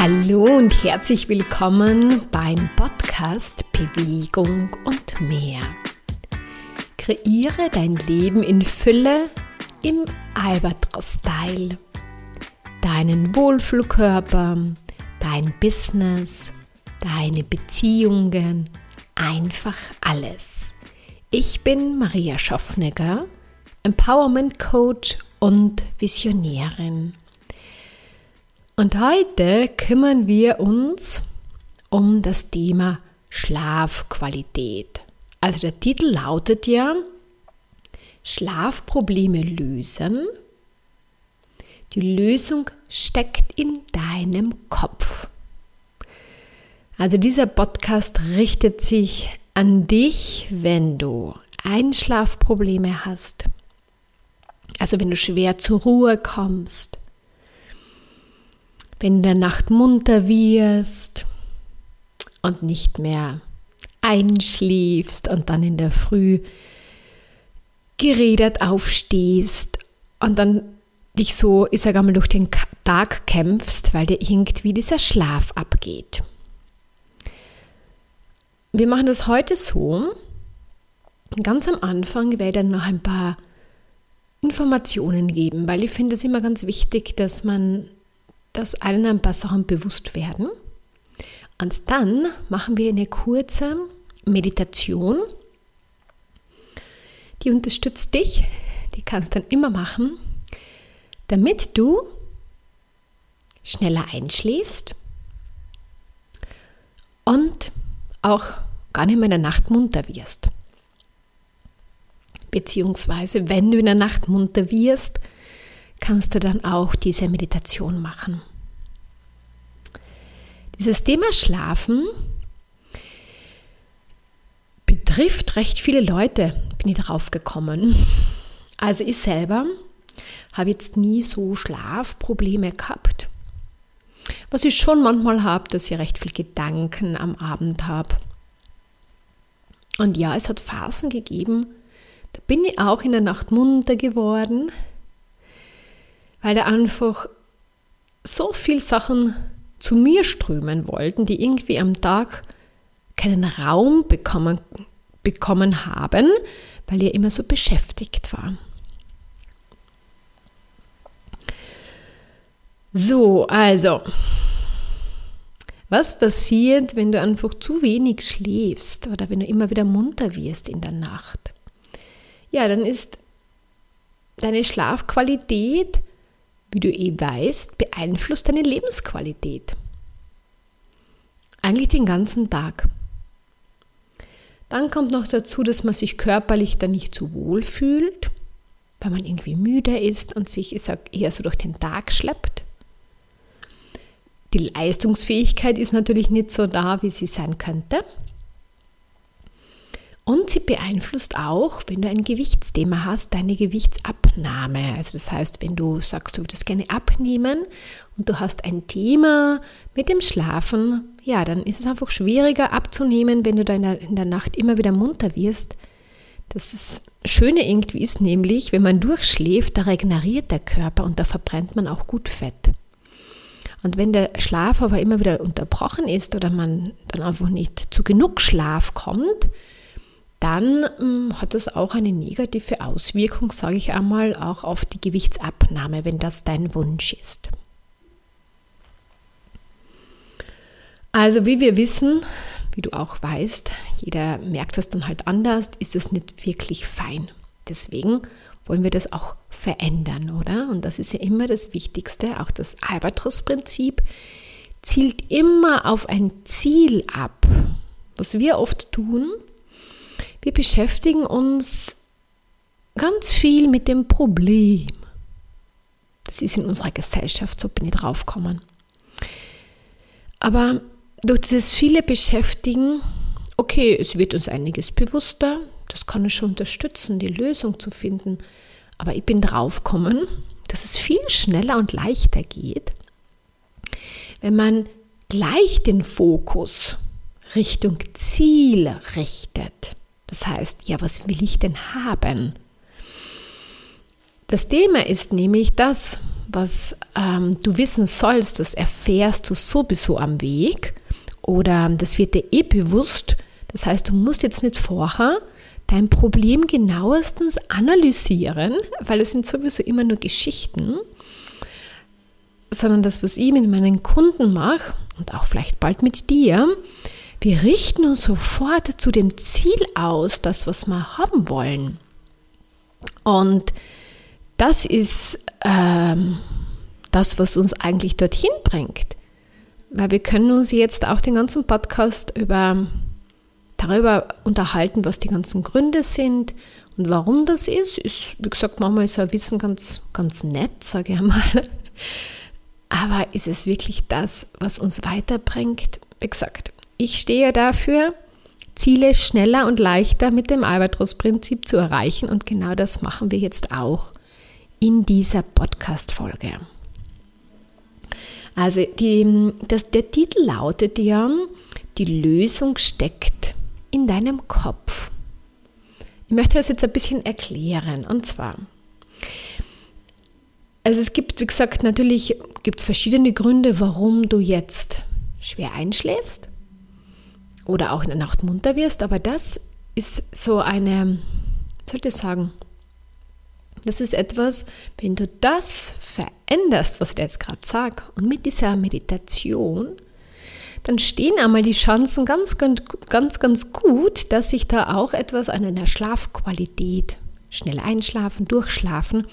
Hallo und herzlich willkommen beim Podcast Bewegung und mehr. Kreiere dein Leben in Fülle im Albatros-Style. Deinen Wohlfühlkörper, dein Business, deine Beziehungen, einfach alles. Ich bin Maria Schaffnegger, Empowerment Coach und Visionärin. Und heute kümmern wir uns um das Thema Schlafqualität. Also der Titel lautet ja Schlafprobleme lösen. Die Lösung steckt in deinem Kopf. Also dieser Podcast richtet sich an dich, wenn du Einschlafprobleme hast. Also wenn du schwer zur Ruhe kommst wenn in der Nacht munter wirst und nicht mehr einschläfst und dann in der Früh geredet aufstehst und dann dich so, ich sage einmal, durch den Tag kämpfst, weil dir irgendwie dieser Schlaf abgeht. Wir machen das heute so. Ganz am Anfang werde ich dann noch ein paar Informationen geben, weil ich finde es immer ganz wichtig, dass man dass allen ein paar Sachen bewusst werden. Und dann machen wir eine kurze Meditation. Die unterstützt dich, die kannst du dann immer machen, damit du schneller einschläfst und auch gar nicht mehr in der Nacht munter wirst. Beziehungsweise, wenn du in der Nacht munter wirst, kannst du dann auch diese Meditation machen. Dieses Thema Schlafen betrifft recht viele Leute, bin ich drauf gekommen. Also ich selber habe jetzt nie so Schlafprobleme gehabt. Was ich schon manchmal habe, dass ich recht viel Gedanken am Abend habe. Und ja, es hat Phasen gegeben, da bin ich auch in der Nacht munter geworden, weil da einfach so viele Sachen zu mir strömen wollten, die irgendwie am Tag keinen Raum bekommen, bekommen haben, weil ihr immer so beschäftigt war. So, also, was passiert, wenn du einfach zu wenig schläfst oder wenn du immer wieder munter wirst in der Nacht? Ja, dann ist deine Schlafqualität wie du eh weißt, beeinflusst deine Lebensqualität. Eigentlich den ganzen Tag. Dann kommt noch dazu, dass man sich körperlich dann nicht so wohl fühlt, weil man irgendwie müde ist und sich ich sag, eher so durch den Tag schleppt. Die Leistungsfähigkeit ist natürlich nicht so da, wie sie sein könnte. Und sie beeinflusst auch, wenn du ein Gewichtsthema hast, deine Gewichtsabnahme. Also das heißt, wenn du sagst, du würdest gerne abnehmen und du hast ein Thema mit dem Schlafen, ja, dann ist es einfach schwieriger abzunehmen, wenn du da in der, in der Nacht immer wieder munter wirst. Das Schöne irgendwie ist nämlich, wenn man durchschläft, da regeneriert der Körper und da verbrennt man auch gut Fett. Und wenn der Schlaf aber immer wieder unterbrochen ist oder man dann einfach nicht zu genug Schlaf kommt, dann ähm, hat das auch eine negative Auswirkung, sage ich einmal, auch auf die Gewichtsabnahme, wenn das dein Wunsch ist. Also wie wir wissen, wie du auch weißt, jeder merkt das dann halt anders, ist es nicht wirklich fein. Deswegen wollen wir das auch verändern, oder? Und das ist ja immer das Wichtigste, auch das Albatros-Prinzip zielt immer auf ein Ziel ab. Was wir oft tun, wir beschäftigen uns ganz viel mit dem Problem. Das ist in unserer Gesellschaft, so bin ich draufgekommen. Aber durch dieses viele Beschäftigen, okay, es wird uns einiges bewusster, das kann uns schon unterstützen, die Lösung zu finden. Aber ich bin draufgekommen, dass es viel schneller und leichter geht, wenn man gleich den Fokus Richtung Ziel richtet. Das heißt, ja, was will ich denn haben? Das Thema ist nämlich das, was ähm, du wissen sollst, das erfährst du sowieso am Weg oder das wird dir eh bewusst. Das heißt, du musst jetzt nicht vorher dein Problem genauestens analysieren, weil es sind sowieso immer nur Geschichten, sondern das, was ich mit meinen Kunden mache und auch vielleicht bald mit dir, wir richten uns sofort zu dem Ziel aus, das, was wir haben wollen. Und das ist ähm, das, was uns eigentlich dorthin bringt. Weil wir können uns jetzt auch den ganzen Podcast über, darüber unterhalten, was die ganzen Gründe sind und warum das ist. Ist, wie gesagt, manchmal ist so ein Wissen ganz, ganz nett, sage ich einmal. Aber ist es wirklich das, was uns weiterbringt? Wie gesagt, ich stehe dafür, Ziele schneller und leichter mit dem Albatros-Prinzip zu erreichen und genau das machen wir jetzt auch in dieser Podcast-Folge. Also die, das, der Titel lautet ja, die Lösung steckt in deinem Kopf. Ich möchte das jetzt ein bisschen erklären. Und zwar, also es gibt, wie gesagt, natürlich gibt es verschiedene Gründe, warum du jetzt schwer einschläfst oder auch in der Nacht munter wirst, aber das ist so eine, sollte ich sagen, das ist etwas, wenn du das veränderst, was ich jetzt gerade sage, und mit dieser Meditation, dann stehen einmal die Chancen ganz, ganz, ganz, ganz gut, dass sich da auch etwas an einer Schlafqualität, schnell einschlafen, durchschlafen,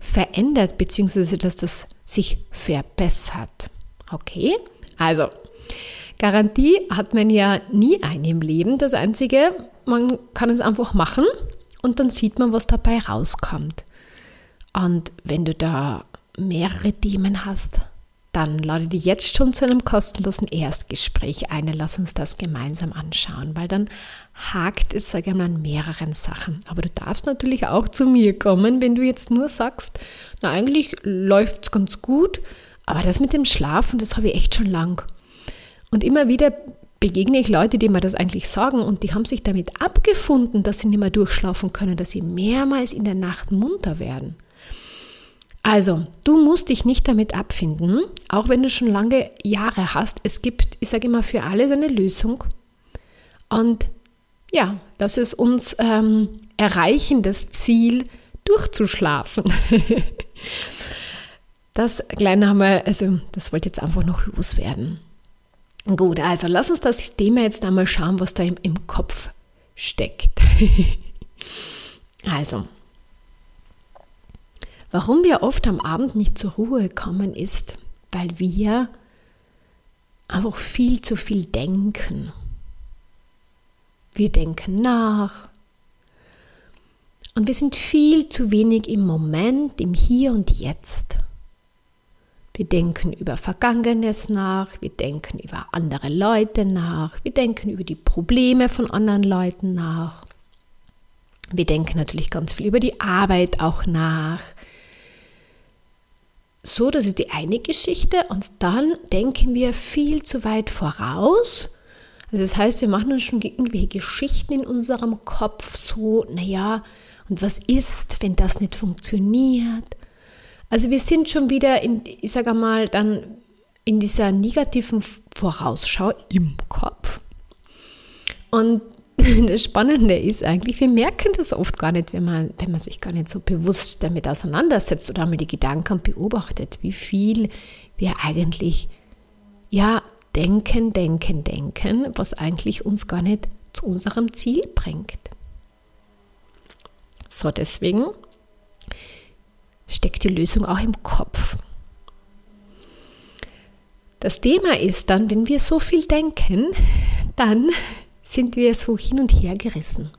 verändert, beziehungsweise dass das sich verbessert. Okay? Also, Garantie hat man ja nie eine im Leben. Das Einzige, man kann es einfach machen und dann sieht man, was dabei rauskommt. Und wenn du da mehrere Themen hast, dann lade dich jetzt schon zu einem kostenlosen Erstgespräch ein. Lass uns das gemeinsam anschauen, weil dann hakt es, sage ich mal, an mehreren Sachen. Aber du darfst natürlich auch zu mir kommen, wenn du jetzt nur sagst, na eigentlich läuft es ganz gut, aber das mit dem Schlafen, das habe ich echt schon lang. Und immer wieder begegne ich Leute, die mir das eigentlich sagen und die haben sich damit abgefunden, dass sie nicht mehr durchschlafen können, dass sie mehrmals in der Nacht munter werden. Also, du musst dich nicht damit abfinden, auch wenn du schon lange Jahre hast. Es gibt, ich sage immer, für alles eine Lösung. Und ja, lass es uns ähm, erreichen, das Ziel durchzuschlafen. das kleine haben wir, also das wollte jetzt einfach noch loswerden. Gut, also lass uns das Thema jetzt einmal schauen, was da im, im Kopf steckt. also, warum wir oft am Abend nicht zur Ruhe kommen, ist, weil wir einfach viel zu viel denken. Wir denken nach. Und wir sind viel zu wenig im Moment, im Hier und Jetzt. Wir denken über Vergangenes nach, wir denken über andere Leute nach, wir denken über die Probleme von anderen Leuten nach. Wir denken natürlich ganz viel über die Arbeit auch nach. So, das ist die eine Geschichte. Und dann denken wir viel zu weit voraus. Also das heißt, wir machen uns schon irgendwelche Geschichten in unserem Kopf so, naja, und was ist, wenn das nicht funktioniert? Also wir sind schon wieder in, ich sage mal, dann in dieser negativen Vorausschau im Kopf. Und das Spannende ist eigentlich, wir merken das oft gar nicht, wenn man, wenn man sich gar nicht so bewusst damit auseinandersetzt oder mal die Gedanken beobachtet, wie viel wir eigentlich ja denken, denken, denken, was eigentlich uns gar nicht zu unserem Ziel bringt. So, deswegen steckt die Lösung auch im Kopf. Das Thema ist dann, wenn wir so viel denken, dann sind wir so hin und her gerissen.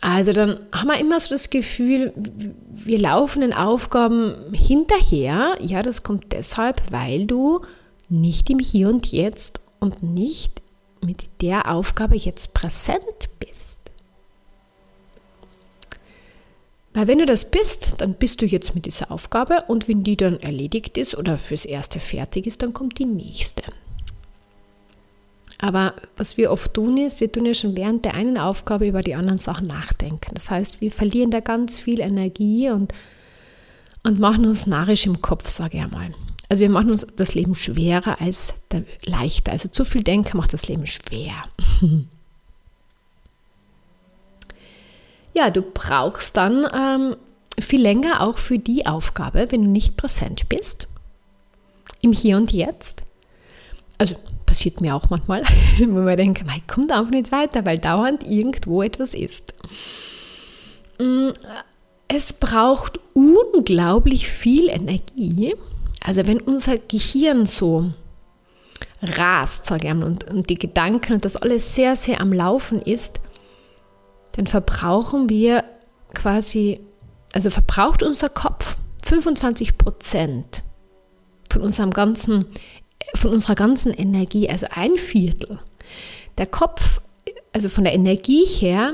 Also dann haben wir immer so das Gefühl, wir laufen den Aufgaben hinterher. Ja, das kommt deshalb, weil du nicht im Hier und Jetzt und nicht mit der Aufgabe jetzt präsent bist. Weil wenn du das bist, dann bist du jetzt mit dieser Aufgabe und wenn die dann erledigt ist oder fürs Erste fertig ist, dann kommt die nächste. Aber was wir oft tun ist, wir tun ja schon während der einen Aufgabe über die anderen Sachen nachdenken. Das heißt, wir verlieren da ganz viel Energie und und machen uns narrisch im Kopf, sage ich einmal. Also wir machen uns das Leben schwerer als leichter. Also zu viel Denken macht das Leben schwer. ja, du brauchst dann ähm, viel länger auch für die Aufgabe, wenn du nicht präsent bist, im Hier und Jetzt. Also passiert mir auch manchmal, wo man denkt, man kommt einfach nicht weiter, weil dauernd irgendwo etwas ist. Mm, es braucht unglaublich viel Energie. Also wenn unser Gehirn so rast, sage ich und, und die Gedanken und das alles sehr, sehr am Laufen ist, dann verbrauchen wir quasi, also verbraucht unser Kopf 25 Prozent von unserem ganzen, von unserer ganzen Energie, also ein Viertel. Der Kopf, also von der Energie her,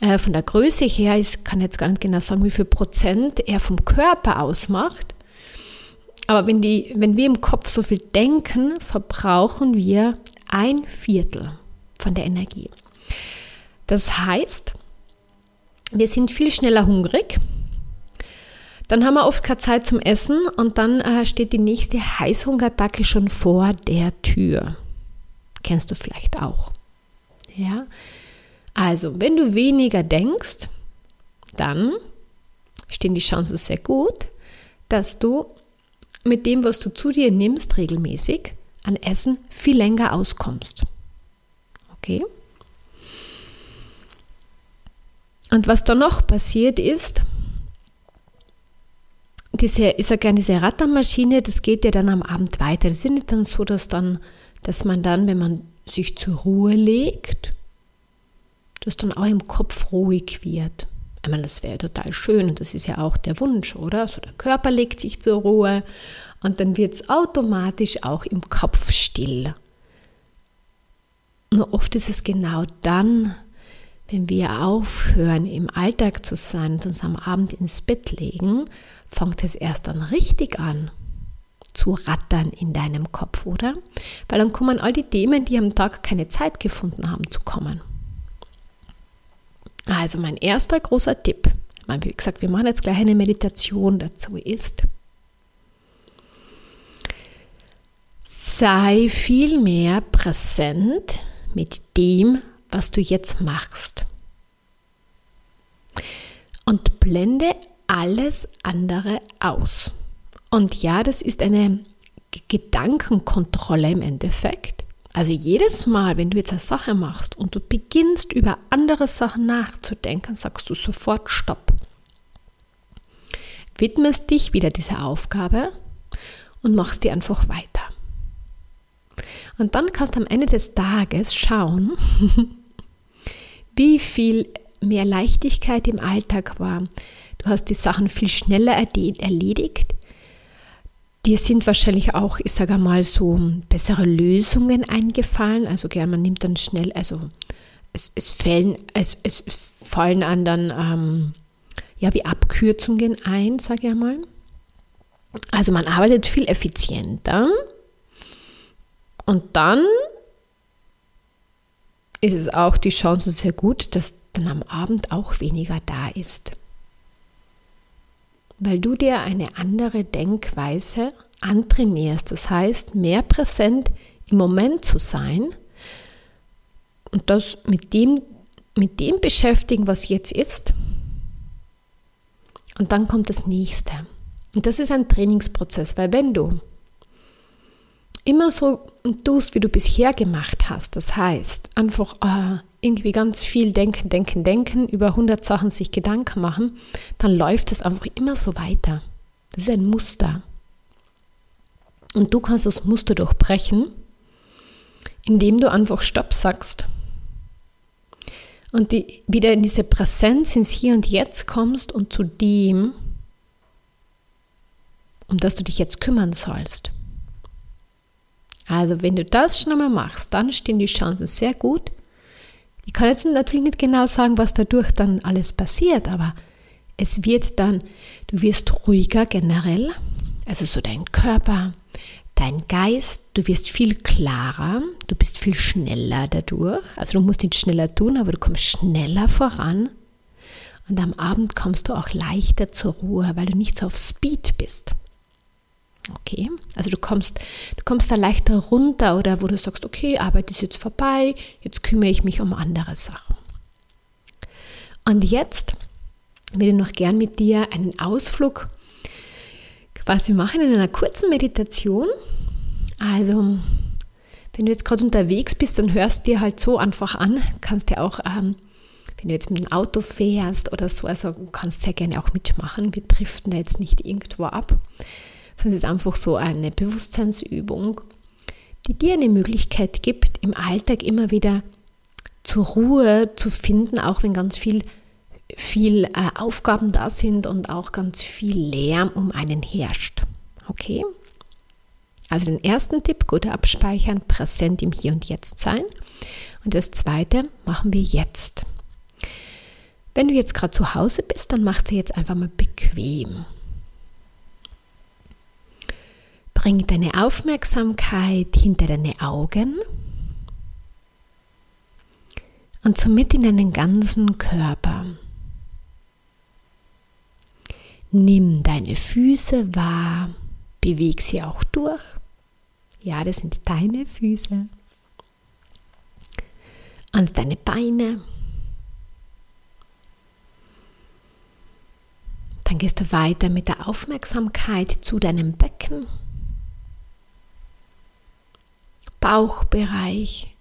äh, von der Größe her, ich kann jetzt gar nicht genau sagen, wie viel Prozent er vom Körper ausmacht. Aber wenn, die, wenn wir im Kopf so viel denken, verbrauchen wir ein Viertel von der Energie. Das heißt, wir sind viel schneller hungrig. Dann haben wir oft keine Zeit zum Essen und dann äh, steht die nächste Heißhungerattacke schon vor der Tür. Kennst du vielleicht auch. Ja, also, wenn du weniger denkst, dann stehen die Chancen sehr gut, dass du mit dem, was du zu dir nimmst, regelmäßig an Essen viel länger auskommst. Okay? Und was da noch passiert ist, diese, ich sage gerne, diese Rattermaschine, das geht ja dann am Abend weiter. Das ist nicht dann so, dass dann, dass man dann, wenn man sich zur Ruhe legt, dass dann auch im Kopf ruhig wird. Ich meine, das wäre total schön und das ist ja auch der Wunsch, oder? So der Körper legt sich zur Ruhe und dann wird es automatisch auch im Kopf still. Nur oft ist es genau dann, wenn wir aufhören, im Alltag zu sein und uns am Abend ins Bett legen, fängt es erst dann richtig an zu rattern in deinem Kopf, oder? Weil dann kommen all die Themen, die am Tag keine Zeit gefunden haben, zu kommen. Also mein erster großer Tipp, wie gesagt, wir machen jetzt gleich eine Meditation dazu, ist, sei viel mehr präsent mit dem, was du jetzt machst. Und blende alles andere aus. Und ja, das ist eine Gedankenkontrolle im Endeffekt. Also jedes Mal, wenn du jetzt eine Sache machst und du beginnst über andere Sachen nachzudenken, sagst du sofort Stopp. Widmest dich wieder dieser Aufgabe und machst die einfach weiter. Und dann kannst du am Ende des Tages schauen, wie viel mehr Leichtigkeit im Alltag war. Du hast die Sachen viel schneller erledigt, Dir sind wahrscheinlich auch, ich sage mal, so bessere Lösungen eingefallen. Also gern, man nimmt dann schnell, also es, es, fällen, es, es fallen an dann ähm, ja, wie Abkürzungen ein, sage ich mal. Also man arbeitet viel effizienter. Und dann ist es auch die Chance sehr gut, dass dann am Abend auch weniger da ist weil du dir eine andere Denkweise antrainierst. Das heißt, mehr präsent im Moment zu sein und das mit dem, mit dem beschäftigen, was jetzt ist. Und dann kommt das nächste. Und das ist ein Trainingsprozess, weil wenn du immer so tust, wie du bisher gemacht hast, das heißt, einfach äh, irgendwie ganz viel denken, denken, denken, über 100 Sachen sich Gedanken machen, dann läuft es einfach immer so weiter. Das ist ein Muster. Und du kannst das Muster durchbrechen, indem du einfach Stopp sagst und die, wieder in diese Präsenz ins Hier und Jetzt kommst und zu dem, um das du dich jetzt kümmern sollst. Also wenn du das schon einmal machst, dann stehen die Chancen sehr gut. Ich kann jetzt natürlich nicht genau sagen, was dadurch dann alles passiert, aber es wird dann, du wirst ruhiger generell, also so dein Körper, dein Geist, du wirst viel klarer, du bist viel schneller dadurch. Also du musst nicht schneller tun, aber du kommst schneller voran. Und am Abend kommst du auch leichter zur Ruhe, weil du nicht so auf Speed bist. Okay, also du kommst, du kommst da leichter runter oder wo du sagst, okay, Arbeit ist jetzt vorbei, jetzt kümmere ich mich um andere Sachen. Und jetzt würde ich noch gern mit dir einen Ausflug quasi machen in einer kurzen Meditation. Also, wenn du jetzt gerade unterwegs bist, dann hörst dir halt so einfach an. Kannst dir auch, ähm, wenn du jetzt mit dem Auto fährst oder so, also kannst sehr gerne auch mitmachen. Wir driften da jetzt nicht irgendwo ab. Es ist einfach so eine Bewusstseinsübung, die dir eine Möglichkeit gibt, im Alltag immer wieder zur Ruhe zu finden, auch wenn ganz viel viel äh, Aufgaben da sind und auch ganz viel Lärm um einen herrscht. Okay? Also den ersten Tipp, gut abspeichern, präsent im Hier und Jetzt sein. Und das zweite machen wir jetzt. Wenn du jetzt gerade zu Hause bist, dann machst du jetzt einfach mal bequem. Bring deine Aufmerksamkeit hinter deine Augen und somit in deinen ganzen Körper. Nimm deine Füße wahr, beweg sie auch durch. Ja, das sind deine Füße. Und deine Beine. Dann gehst du weiter mit der Aufmerksamkeit zu deinem Becken, Bauchbereich.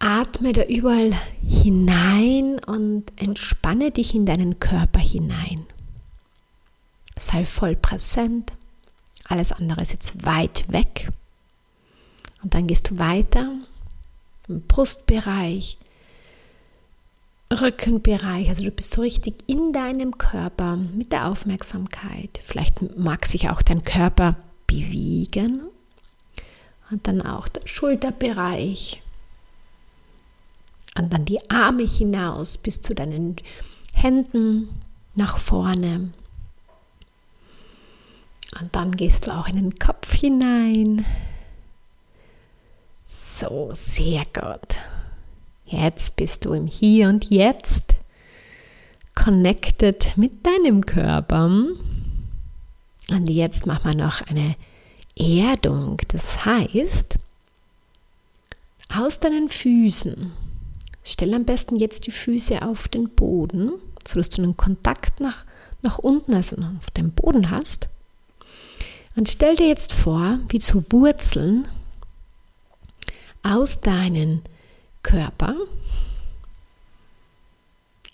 Atme da überall hinein und entspanne dich in deinen Körper hinein. Sei voll präsent. Alles andere ist jetzt weit weg. Und dann gehst du weiter im Brustbereich, Rückenbereich. Also du bist so richtig in deinem Körper mit der Aufmerksamkeit. Vielleicht mag sich auch dein Körper bewegen. Und dann auch der Schulterbereich. Und dann die Arme hinaus bis zu deinen Händen nach vorne. Und dann gehst du auch in den Kopf hinein. So, sehr gut. Jetzt bist du im Hier und Jetzt connected mit deinem Körper. Und jetzt machen wir noch eine Erdung. Das heißt, aus deinen Füßen, stell am besten jetzt die Füße auf den Boden, sodass du einen Kontakt nach, nach unten, also auf dem Boden hast. Und stell dir jetzt vor, wie zu Wurzeln aus deinem Körper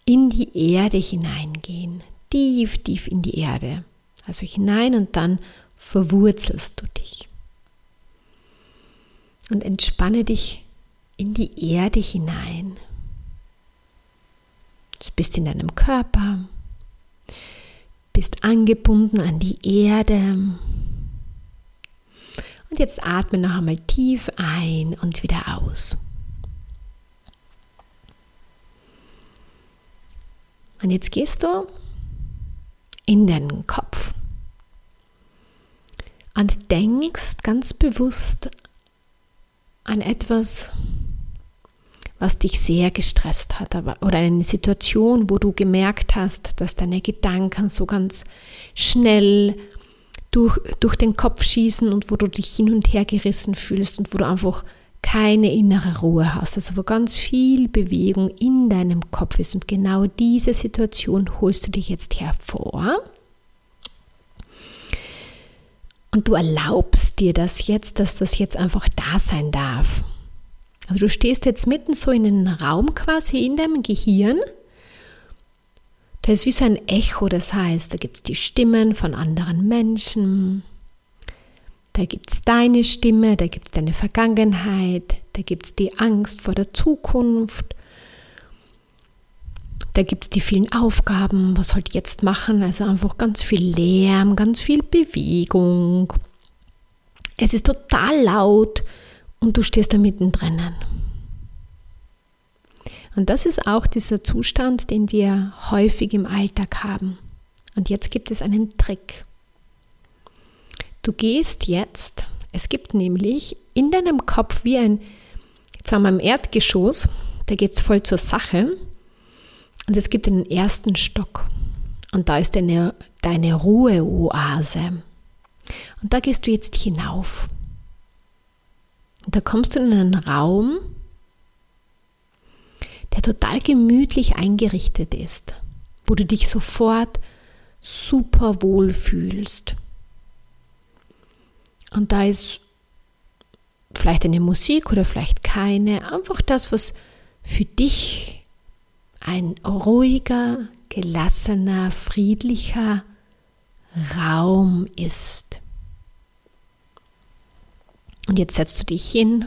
in die Erde hineingehen. Tief, tief in die Erde. Also hinein und dann verwurzelst du dich. Und entspanne dich in die Erde hinein. Du bist in deinem Körper, bist angebunden an die Erde und jetzt atme noch einmal tief ein und wieder aus. Und jetzt gehst du in deinen Kopf und denkst ganz bewusst an etwas, was dich sehr gestresst hat oder eine Situation, wo du gemerkt hast, dass deine Gedanken so ganz schnell durch, durch den Kopf schießen und wo du dich hin und her gerissen fühlst und wo du einfach keine innere Ruhe hast, also wo ganz viel Bewegung in deinem Kopf ist. Und genau diese Situation holst du dich jetzt hervor. Und du erlaubst dir das jetzt, dass das jetzt einfach da sein darf. Also du stehst jetzt mitten so in einem Raum quasi in deinem Gehirn. Da ist wie so ein Echo, das heißt, da gibt es die Stimmen von anderen Menschen, da gibt es deine Stimme, da gibt es deine Vergangenheit, da gibt es die Angst vor der Zukunft, da gibt es die vielen Aufgaben, was ihr jetzt machen? Also einfach ganz viel Lärm, ganz viel Bewegung. Es ist total laut und du stehst da mittendrin. Und das ist auch dieser Zustand, den wir häufig im Alltag haben. Und jetzt gibt es einen Trick. Du gehst jetzt, es gibt nämlich in deinem Kopf wie ein, jetzt haben wir im Erdgeschoss, da geht es voll zur Sache. Und es gibt einen ersten Stock. Und da ist deine, deine Ruheoase. Und da gehst du jetzt hinauf. Und da kommst du in einen Raum, der total gemütlich eingerichtet ist, wo du dich sofort super wohl fühlst. Und da ist vielleicht eine Musik oder vielleicht keine, einfach das, was für dich ein ruhiger, gelassener, friedlicher Raum ist. Und jetzt setzt du dich hin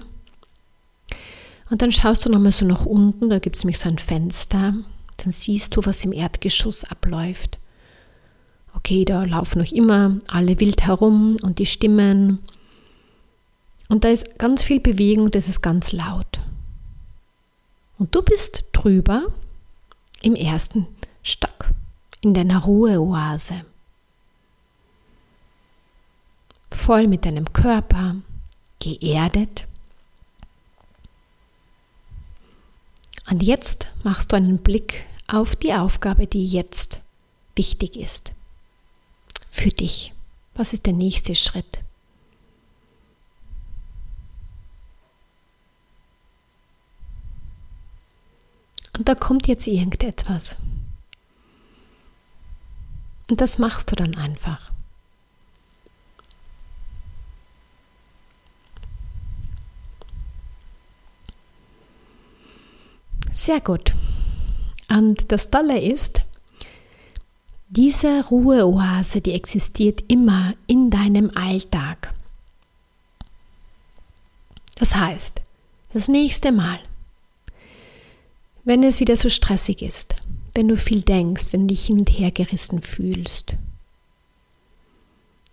und dann schaust du nochmal so nach unten, da gibt es nämlich so ein Fenster, dann siehst du, was im Erdgeschoss abläuft. Okay, da laufen noch immer alle wild herum und die Stimmen. Und da ist ganz viel Bewegung, das ist ganz laut. Und du bist drüber im ersten Stock, in deiner Ruheoase. Voll mit deinem Körper, geerdet. Und jetzt machst du einen Blick auf die Aufgabe, die jetzt wichtig ist. Für dich. Was ist der nächste Schritt? Da kommt jetzt irgendetwas. Und das machst du dann einfach. Sehr gut. Und das Tolle ist, diese Ruheoase, die existiert immer in deinem Alltag. Das heißt, das nächste Mal, wenn es wieder so stressig ist, wenn du viel denkst, wenn du dich hin und her gerissen fühlst,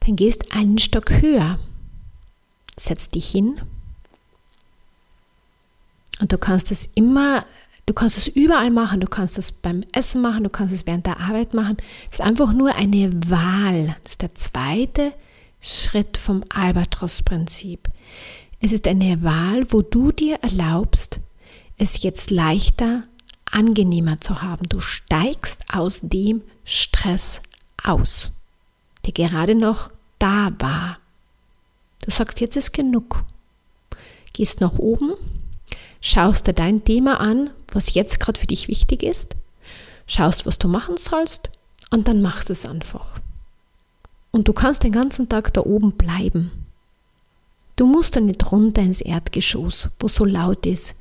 dann gehst einen Stock höher, setz dich hin und du kannst es immer Du kannst es überall machen, du kannst es beim Essen machen, du kannst es während der Arbeit machen. Es ist einfach nur eine Wahl. Das ist der zweite Schritt vom Albatros-Prinzip. Es ist eine Wahl, wo du dir erlaubst, es jetzt leichter, angenehmer zu haben. Du steigst aus dem Stress aus, der gerade noch da war. Du sagst, jetzt ist genug. Gehst nach oben, schaust dir dein Thema an, was jetzt gerade für dich wichtig ist, schaust, was du machen sollst und dann machst es einfach. Und du kannst den ganzen Tag da oben bleiben. Du musst dann nicht runter ins Erdgeschoss, wo so laut ist,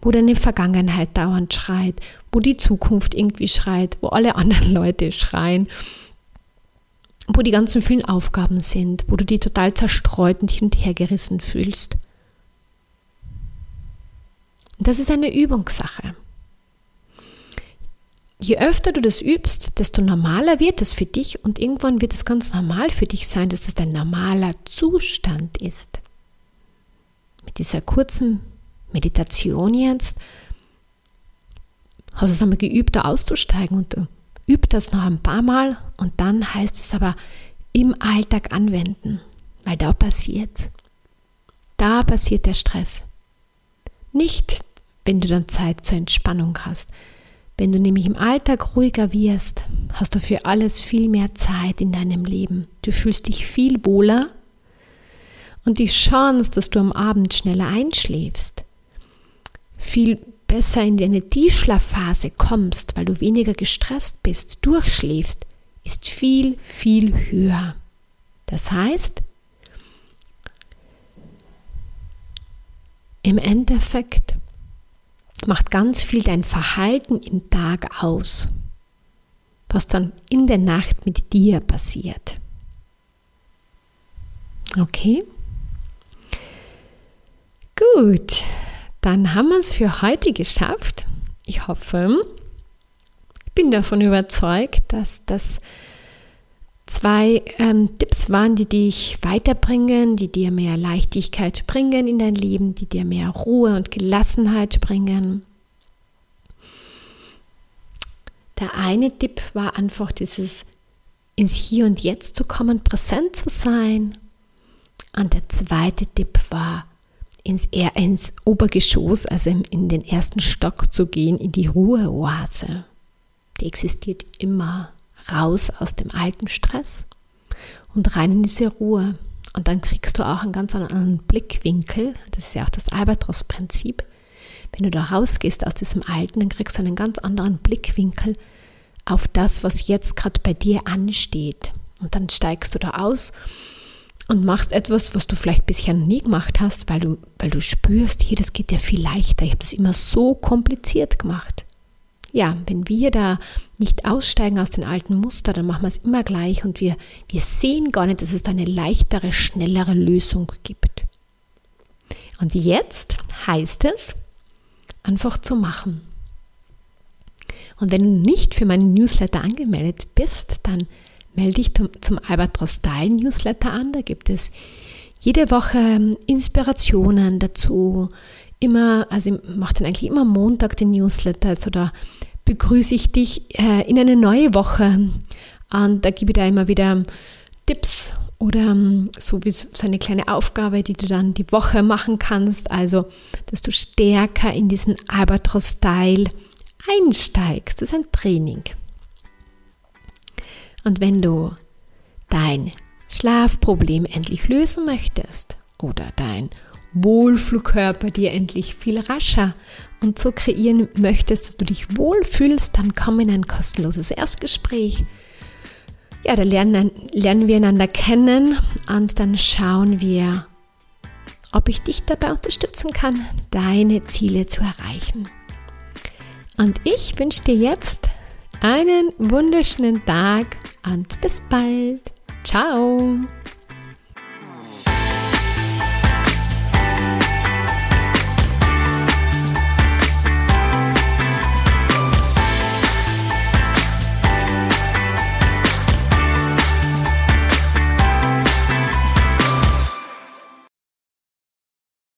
wo deine Vergangenheit dauernd schreit, wo die Zukunft irgendwie schreit, wo alle anderen Leute schreien, wo die ganzen vielen Aufgaben sind, wo du dich total zerstreut und hin und her gerissen fühlst. Das ist eine Übungssache. Je öfter du das übst, desto normaler wird es für dich und irgendwann wird es ganz normal für dich sein, dass es dein normaler Zustand ist. Mit dieser kurzen Meditation jetzt hast du es einmal geübt, da auszusteigen und du übt das noch ein paar Mal und dann heißt es aber im Alltag anwenden, weil da passiert Da passiert der Stress. Nicht wenn du dann Zeit zur Entspannung hast. Wenn du nämlich im Alltag ruhiger wirst, hast du für alles viel mehr Zeit in deinem Leben. Du fühlst dich viel wohler und die Chance, dass du am Abend schneller einschläfst, viel besser in deine Tiefschlafphase kommst, weil du weniger gestresst bist, durchschläfst, ist viel, viel höher. Das heißt, im Endeffekt macht ganz viel dein Verhalten im Tag aus, was dann in der Nacht mit dir passiert. Okay? Gut, dann haben wir es für heute geschafft. Ich hoffe, ich bin davon überzeugt, dass das zwei ähm, Tipps waren, die dich weiterbringen, die dir mehr Leichtigkeit bringen in dein Leben, die dir mehr Ruhe und Gelassenheit bringen. Der eine Tipp war einfach dieses ins Hier und Jetzt zu kommen, präsent zu sein. Und der zweite Tipp war, ins, ins Obergeschoss, also in den ersten Stock zu gehen, in die Ruheoase. die existiert immer raus aus dem alten Stress und rein in diese Ruhe. Und dann kriegst du auch einen ganz anderen Blickwinkel. Das ist ja auch das Albatros-Prinzip. Wenn du da rausgehst aus diesem Alten, dann kriegst du einen ganz anderen Blickwinkel auf das, was jetzt gerade bei dir ansteht. Und dann steigst du da aus und machst etwas, was du vielleicht bisher noch nie gemacht hast, weil du, weil du spürst, hier, das geht ja viel leichter. Ich habe das immer so kompliziert gemacht. Ja, wenn wir da nicht aussteigen aus den alten Mustern, dann machen wir es immer gleich und wir, wir sehen gar nicht, dass es da eine leichtere, schnellere Lösung gibt. Und jetzt heißt es, einfach zu machen. Und wenn du nicht für meinen Newsletter angemeldet bist, dann melde dich zum Albatros Style Newsletter an. Da gibt es jede Woche ähm, Inspirationen dazu. Immer, also ich mache dann eigentlich immer Montag den Newsletter, also da begrüße ich dich äh, in eine neue Woche. Und da gebe ich da immer wieder Tipps oder ähm, so wie so eine kleine Aufgabe, die du dann die Woche machen kannst. Also, dass du stärker in diesen Albatros-Style einsteigst. Das ist ein Training. Und wenn du dein Schlafproblem endlich lösen möchtest oder dein Wohlflugkörper dir endlich viel rascher und so kreieren möchtest, dass du dich wohlfühlst, dann komm in ein kostenloses Erstgespräch. Ja, da lernen, lernen wir einander kennen und dann schauen wir, ob ich dich dabei unterstützen kann, deine Ziele zu erreichen. Und ich wünsche dir jetzt einen wunderschönen Tag und bis bald. Ciao.